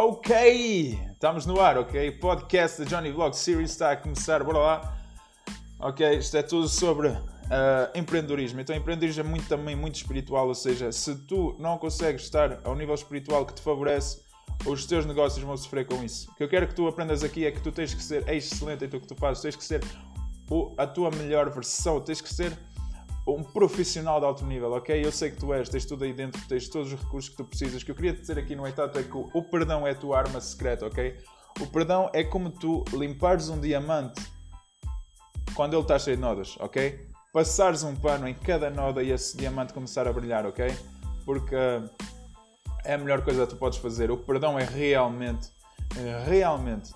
Ok, estamos no ar, ok? Podcast da Johnny Vlog Series está a começar, bora lá. Ok, isto é tudo sobre uh, empreendedorismo. Então, empreendedorismo é muito, também muito espiritual, ou seja, se tu não consegues estar ao nível espiritual que te favorece, os teus negócios vão sofrer com isso. O que eu quero que tu aprendas aqui é que tu tens que ser excelente em tudo que tu fazes, tens que ser a tua melhor versão, tens que ser um profissional de alto nível, ok? Eu sei que tu és, tens tudo aí dentro, tens todos os recursos que tu precisas. O que eu queria dizer aqui no entanto é que o, perdão é a tua arma secreta, ok? O perdão é como tu limpares um diamante quando ele está cheio de nodas, ok? Passares um pano em cada noda e esse diamante começar a brilhar, ok? Porque é a melhor coisa que tu podes fazer. O perdão é realmente, é realmente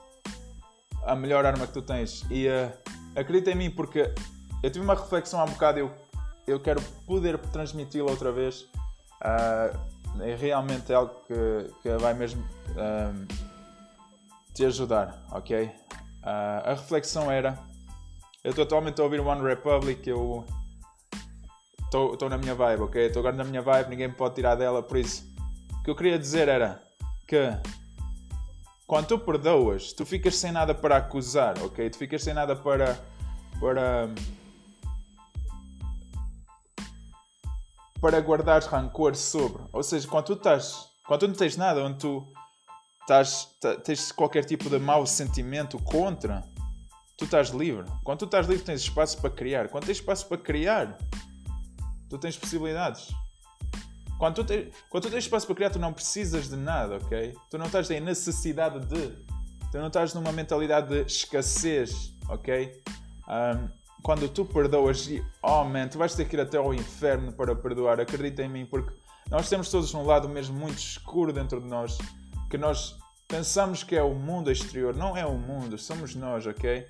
a melhor arma que tu tens. E uh, acredita em mim, porque eu tive uma reflexão há um bocado. Eu eu quero poder transmiti-lo outra vez. Uh, é realmente algo que, que vai mesmo uh, te ajudar, ok? Uh, a reflexão era: eu estou atualmente a ouvir One Republic, eu estou na minha vibe, ok? Estou agora na minha vibe, ninguém me pode tirar dela, por isso. O que eu queria dizer era que quando tu perdoas, tu ficas sem nada para acusar, ok? Tu ficas sem nada para. para para guardar rancor sobre. Ou seja, quando tu estás. Quando tu não tens nada, onde tu estás, tens qualquer tipo de mau sentimento contra, tu estás livre. Quando tu estás livre, tens espaço para criar. Quando tens espaço para criar, tu tens possibilidades. Quando tu, tens, quando tu tens espaço para criar, tu não precisas de nada, ok? Tu não estás em necessidade de. Tu não estás numa mentalidade de escassez, ok? Um, quando tu perdoas e, oh man, tu vais ter que ir até ao inferno para perdoar, acredita em mim, porque nós temos todos um lado mesmo muito escuro dentro de nós, que nós pensamos que é o mundo exterior, não é o mundo, somos nós, ok?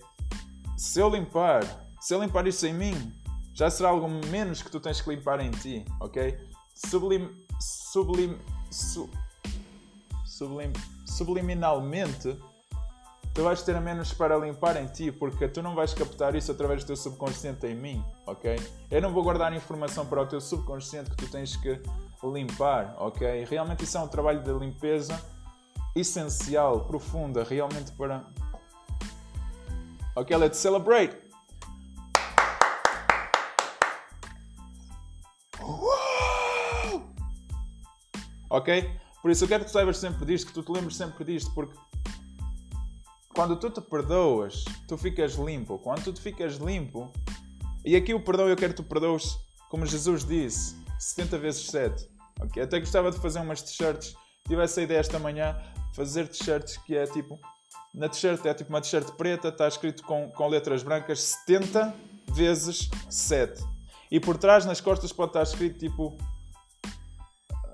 Se eu limpar, se eu limpar isso em mim, já será algo menos que tu tens que limpar em ti, ok? Sublim, sublim, su, sublim, subliminalmente tu vais ter menos para limpar em ti, porque tu não vais captar isso através do teu subconsciente em mim, ok? Eu não vou guardar informação para o teu subconsciente que tu tens que limpar, ok? Realmente isso é um trabalho de limpeza essencial, profunda, realmente para. Ok, let's celebrate! Ok? Por isso eu quero que tu saibas sempre disto, que tu te lembres sempre disto, porque quando tu te perdoas, tu ficas limpo. Quando tu te ficas limpo, e aqui o perdão eu quero que tu perdoes, como Jesus disse, 70 vezes 7. Okay? Até gostava de fazer umas t-shirts. Tive essa ideia esta manhã, fazer t-shirts que é tipo. Na t-shirt é tipo uma t-shirt preta, está escrito com, com letras brancas 70 vezes 7. E por trás, nas costas, pode estar escrito tipo.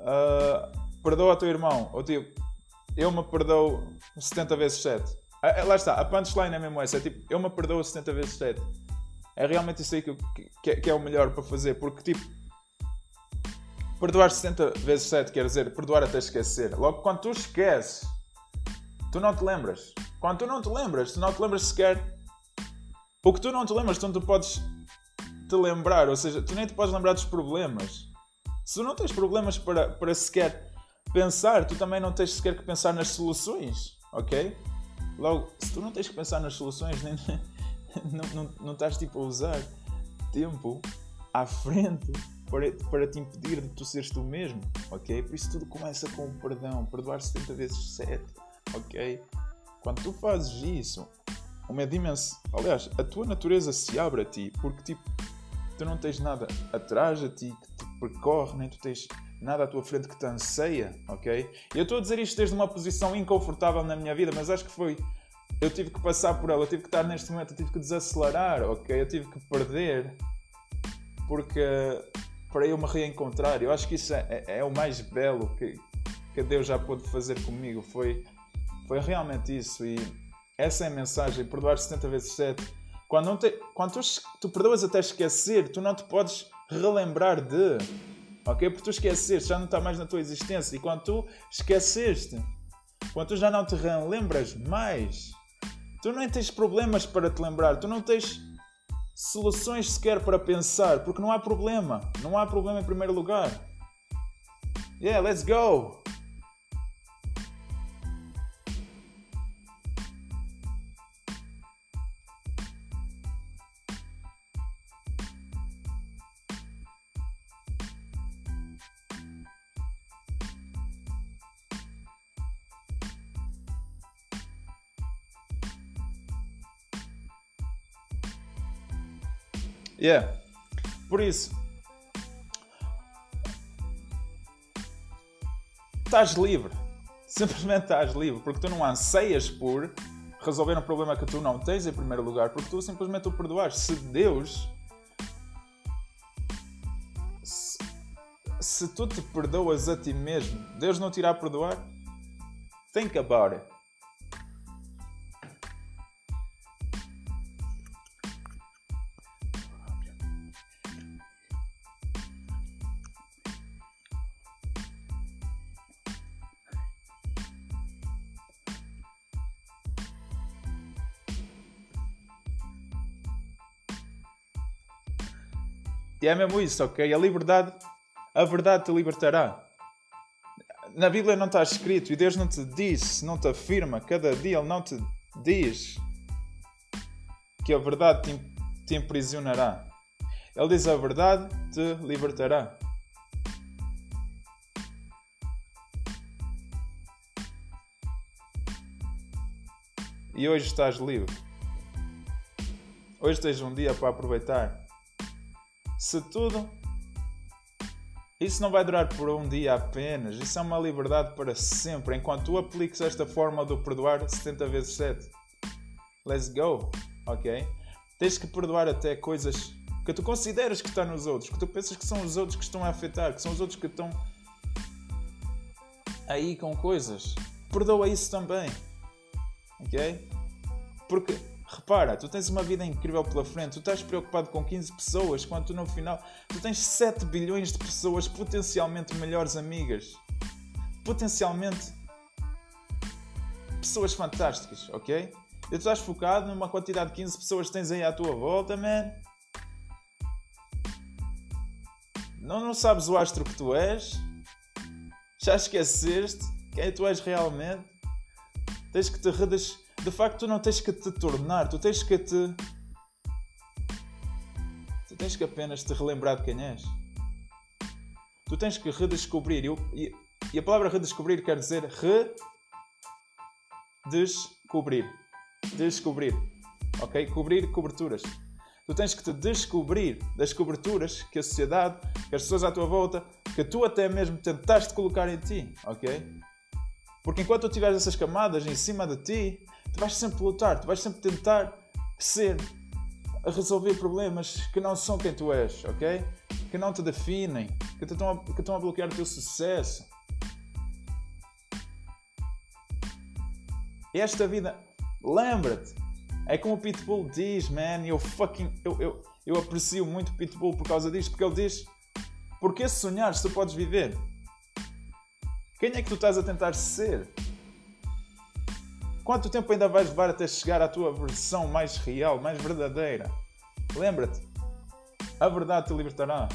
Uh, perdoa teu irmão. Ou tipo, eu me perdoo 70 vezes 7. Ah, é, lá está, a punchline é mesmo essa. É tipo, eu me perdoo 70 vezes 7. É realmente isso aí que, que, que é o melhor para fazer. Porque, tipo, perdoar 70 vezes 7 quer dizer perdoar até esquecer. Logo, quando tu esqueces, tu não te lembras. Quando tu não te lembras, tu não te lembras sequer. O que tu não te lembras, tu não podes te lembrar. Ou seja, tu nem te podes lembrar dos problemas. Se tu não tens problemas para, para sequer pensar, tu também não tens sequer que pensar nas soluções. Ok? Logo, se tu não tens que pensar nas soluções, nem, não, não, não estás tipo a usar tempo à frente para, para te impedir de tu seres tu mesmo, ok? Por isso tudo começa com o perdão, perdoar 70 vezes 7, ok? Quando tu fazes isso, uma dimensão. Aliás, a tua natureza se abre a ti, porque tipo, tu não tens nada atrás de ti que te percorre, nem tu tens nada à tua frente que te anseia, ok? Eu estou a dizer isto desde uma posição inconfortável na minha vida, mas acho que foi. Eu tive que passar por ela, eu tive que estar neste momento, eu tive que desacelerar, ok? Eu tive que perder porque para eu me reencontrar. Eu acho que isso é, é, é o mais belo que, que Deus já pôde fazer comigo. Foi, foi realmente isso. E essa é a mensagem: perdoar 70 vezes 7. Quando, não te, quando tu, tu perdoas até esquecer, tu não te podes relembrar de ok? Porque tu esqueceste, já não está mais na tua existência. E quando tu esqueceste, quando tu já não te lembras mais, tu nem tens problemas para te lembrar, tu não tens soluções sequer para pensar, porque não há problema. Não há problema em primeiro lugar. Yeah, let's go! Yeah. Por isso, estás livre. Simplesmente estás livre, porque tu não anseias por resolver um problema que tu não tens em primeiro lugar, porque tu simplesmente o perdoaste. Se Deus. Se, se tu te perdoas a ti mesmo, Deus não te irá perdoar? Think about it. E é mesmo isso, ok? A liberdade, a verdade te libertará. Na Bíblia não está escrito e Deus não te diz, não te afirma, cada dia Ele não te diz que a verdade te, te imprisionará. Ele diz a verdade te libertará. E hoje estás livre. Hoje tens um dia para aproveitar se tudo. Isso não vai durar por um dia apenas, isso é uma liberdade para sempre, enquanto tu apliques esta forma do perdoar 70 vezes 7. Let's go, ok? Tens que perdoar até coisas que tu consideras que estão nos outros, que tu pensas que são os outros que estão a afetar, que são os outros que estão aí com coisas. Perdoa isso também, ok? Porque Repara, tu tens uma vida incrível pela frente, tu estás preocupado com 15 pessoas, quando tu no final tu tens 7 bilhões de pessoas potencialmente melhores amigas. Potencialmente pessoas fantásticas, ok? E tu estás focado numa quantidade de 15 pessoas que tens aí à tua volta, man. Não, não sabes o astro que tu és? Já esqueceste quem tu és realmente? Tens que te redes de facto tu não tens que te tornar, tu tens que te. Tu tens que apenas te relembrar de quem és. Tu tens que redescobrir. E, e a palavra redescobrir quer dizer redescobrir. Descobrir. Ok? Cobrir coberturas. Tu tens que te descobrir das coberturas que a sociedade, que as pessoas à tua volta, que tu até mesmo tentaste colocar em ti. Ok? Porque enquanto tu tiveres essas camadas em cima de ti, tu vais sempre lutar, tu vais sempre tentar ser resolver problemas que não são quem tu és, ok? Que não te definem, que, te estão, a, que estão a bloquear o teu sucesso. Esta vida, lembra-te, é como o Pitbull diz, man, eu fucking. Eu, eu, eu aprecio muito o Pitbull por causa disto, porque ele diz: Porque sonhar se tu podes viver? Quem é que tu estás a tentar ser? Quanto tempo ainda vais levar até chegar à tua versão mais real, mais verdadeira? Lembra-te, a verdade te libertará.